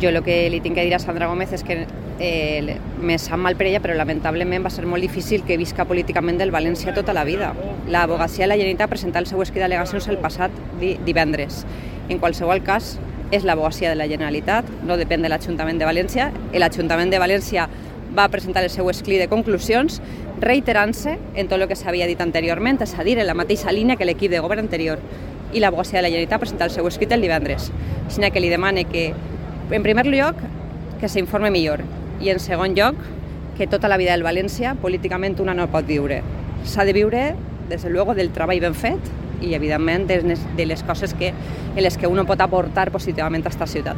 jo el que li tinc que dir a Sandra Gómez és que eh, me sap mal per ella, però lamentablement va ser molt difícil que visca políticament del València tota la vida. L'abogacia de la Generalitat ha presentat el seu escrit d'al·legacions el passat di divendres. En qualsevol cas, és l'abogacia de la Generalitat, no depèn de l'Ajuntament de València. L'Ajuntament de València va presentar el seu escrit de conclusions reiterant-se en tot el que s'havia dit anteriorment, és a dir, en la mateixa línia que l'equip de govern anterior. I l'abogacia de la Generalitat ha presentat el seu escrit el divendres. Sinó que li demane que, en primer lloc, que s'informe millor i, en segon lloc, que tota la vida del València políticament una no pot viure. S'ha de viure, des de luego, del treball ben fet i, evidentment, de les coses que, en les que uno pot aportar positivament a aquesta ciutat.